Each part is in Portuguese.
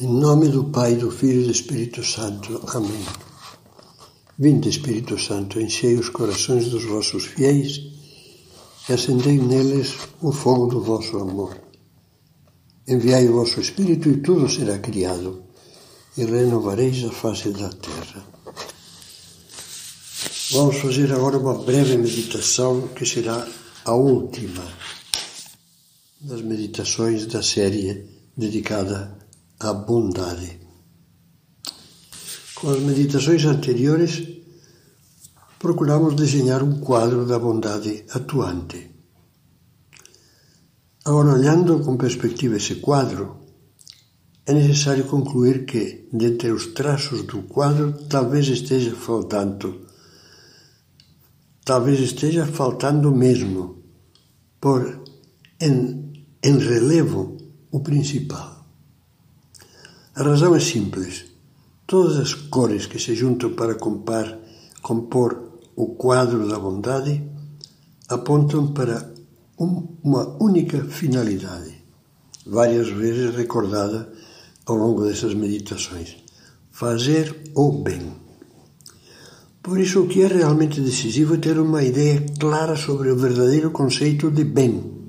Em nome do Pai, do Filho e do Espírito Santo. Amém. Vinde, Espírito Santo, enchei os corações dos vossos fiéis e acendei neles o fogo do vosso amor. Enviai o vosso Espírito e tudo será criado, e renovareis a face da terra. Vamos fazer agora uma breve meditação que será a última das meditações da série dedicada à bondade. Com as meditações anteriores, procuramos desenhar um quadro da bondade atuante. Agora, olhando com perspectiva esse quadro, é necessário concluir que, dentre os traços do quadro, talvez esteja faltando, talvez esteja faltando mesmo, por em, em relevo, o principal. A razão é simples. Todas as cores que se juntam para compar, compor o quadro da bondade apontam para um, uma única finalidade, várias vezes recordada ao longo dessas meditações: fazer o bem. Por isso, o que é realmente decisivo é ter uma ideia clara sobre o verdadeiro conceito de bem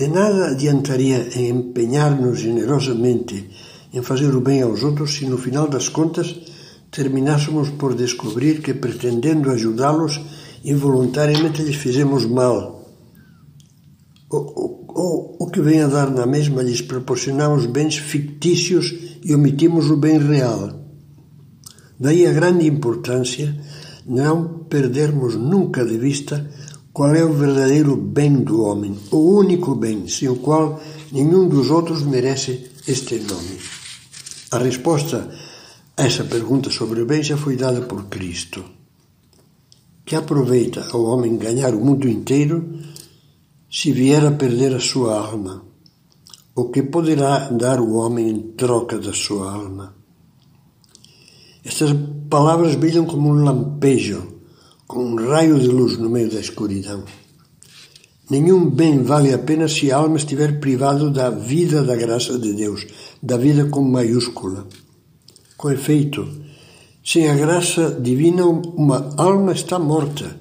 de nada adiantaria empenhar-nos generosamente em fazer o bem aos outros se no final das contas terminássemos por descobrir que, pretendendo ajudá-los, involuntariamente lhes fizemos mal. Ou, ou o que vem a dar na mesma, lhes proporcionamos bens fictícios e omitimos o bem real. Daí a grande importância não perdermos nunca de vista qual é o verdadeiro bem do homem, o único bem, sem o qual nenhum dos outros merece este nome? A resposta a essa pergunta sobre o bem já foi dada por Cristo, que aproveita ao homem ganhar o mundo inteiro se vier a perder a sua alma. O que poderá dar o homem em troca da sua alma? Estas palavras brilham como um lampejo com um raio de luz no meio da escuridão. Nenhum bem vale a pena se a alma estiver privada da vida da graça de Deus, da vida com maiúscula. Com efeito, sem a graça divina, uma alma está morta,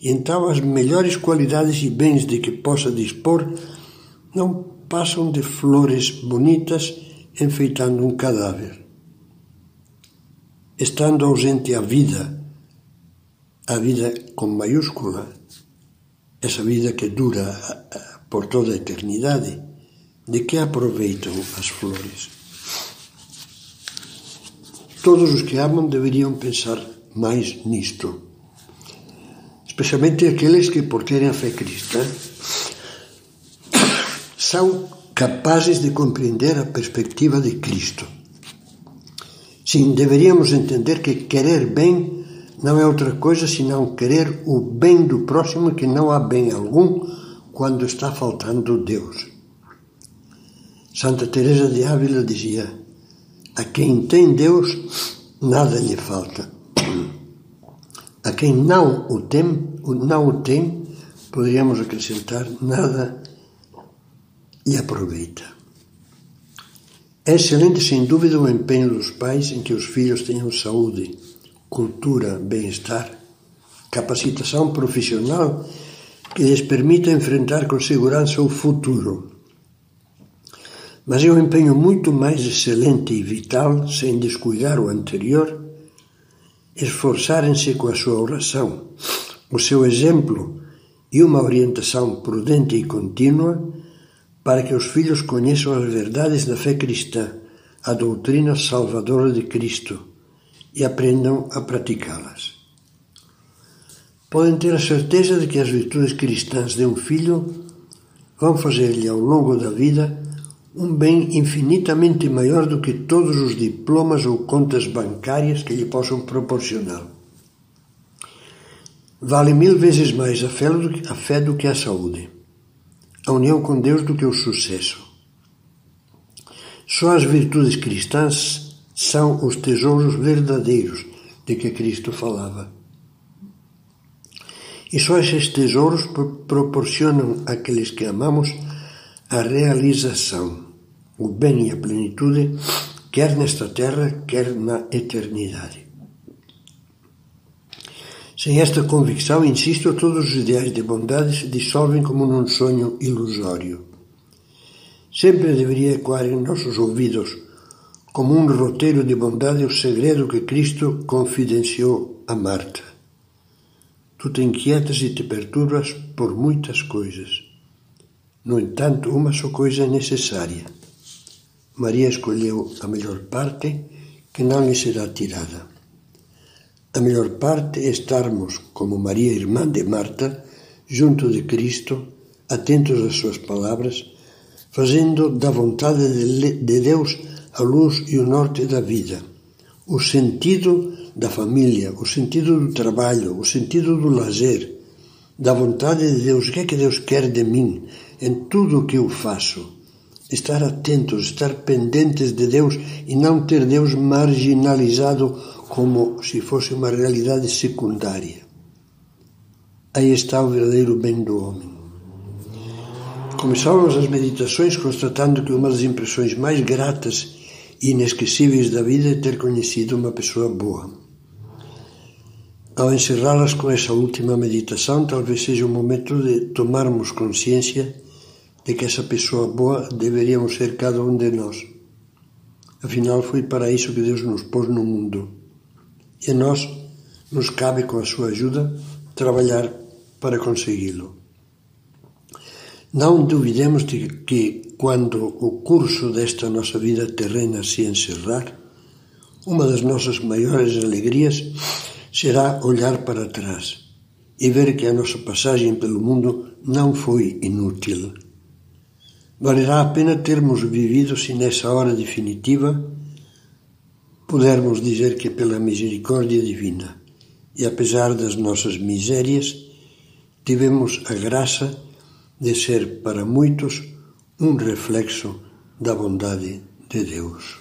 e então as melhores qualidades e bens de que possa dispor não passam de flores bonitas enfeitando um cadáver. Estando ausente a vida, a vida com maiúscula, essa vida que dura por toda a eternidade, de que aproveitam as flores? Todos os que amam deveriam pensar mais nisto, especialmente aqueles que, por terem a fé cristã, são capazes de compreender a perspectiva de Cristo. Sim, deveríamos entender que querer bem não é outra coisa senão querer o bem do próximo, que não há bem algum quando está faltando Deus. Santa Teresa de Ávila dizia: a quem tem Deus nada lhe falta. A quem não o tem, não o tem, poderíamos acrescentar nada lhe aproveita. É excelente, sem dúvida, o empenho dos pais em que os filhos tenham saúde cultura, bem-estar, capacitação profissional que lhes permita enfrentar com segurança o futuro. Mas é um empenho muito mais excelente e vital, sem descuidar o anterior, esforçarem-se com a sua oração, o seu exemplo e uma orientação prudente e contínua para que os filhos conheçam as verdades da fé cristã, a doutrina salvadora de Cristo e aprendam a praticá-las. Podem ter a certeza de que as virtudes cristãs de um filho vão fazer-lhe ao longo da vida um bem infinitamente maior do que todos os diplomas ou contas bancárias que lhe possam proporcionar. Vale mil vezes mais a fé, do que, a saúde, a união com Deus do que o sucesso. Só as virtudes cristãs são os tesouros verdadeiros de que Cristo falava. E só esses tesouros proporcionam àqueles que amamos a realização, o bem e a plenitude, quer nesta terra, quer na eternidade. Sem esta convicção, insisto, todos os ideais de bondade se dissolvem como num sonho ilusório. Sempre deveria ecoar em nossos ouvidos, como um roteiro de bondade, o segredo que Cristo confidenciou a Marta. Tu te inquietas e te perturbas por muitas coisas. No entanto, uma só coisa é necessária. Maria escolheu a melhor parte que não lhe será tirada. A melhor parte é estarmos, como Maria, irmã de Marta, junto de Cristo, atentos às suas palavras, fazendo da vontade de Deus a luz e o norte da vida, o sentido da família, o sentido do trabalho, o sentido do lazer, da vontade de Deus, o que é que Deus quer de mim em tudo o que eu faço. Estar atentos, estar pendentes de Deus e não ter Deus marginalizado como se fosse uma realidade secundária. Aí está o verdadeiro bem do homem. Começávamos as meditações constatando que uma das impressões mais gratas inesquecíveis da vida é ter conhecido uma pessoa boa. Ao encerrá-las com essa última meditação, talvez seja o momento de tomarmos consciência de que essa pessoa boa deveríamos ser cada um de nós. Afinal, foi para isso que Deus nos pôs no mundo. E a nós nos cabe, com a sua ajuda, trabalhar para consegui-lo. Não duvidemos de que, quando o curso desta nossa vida terrena se encerrar, uma das nossas maiores alegrias será olhar para trás e ver que a nossa passagem pelo mundo não foi inútil. Valerá a pena termos vivido se nessa hora definitiva pudermos dizer que pela misericórdia divina e apesar das nossas misérias tivemos a graça de ser para muitos um reflexo da bondade de Deus.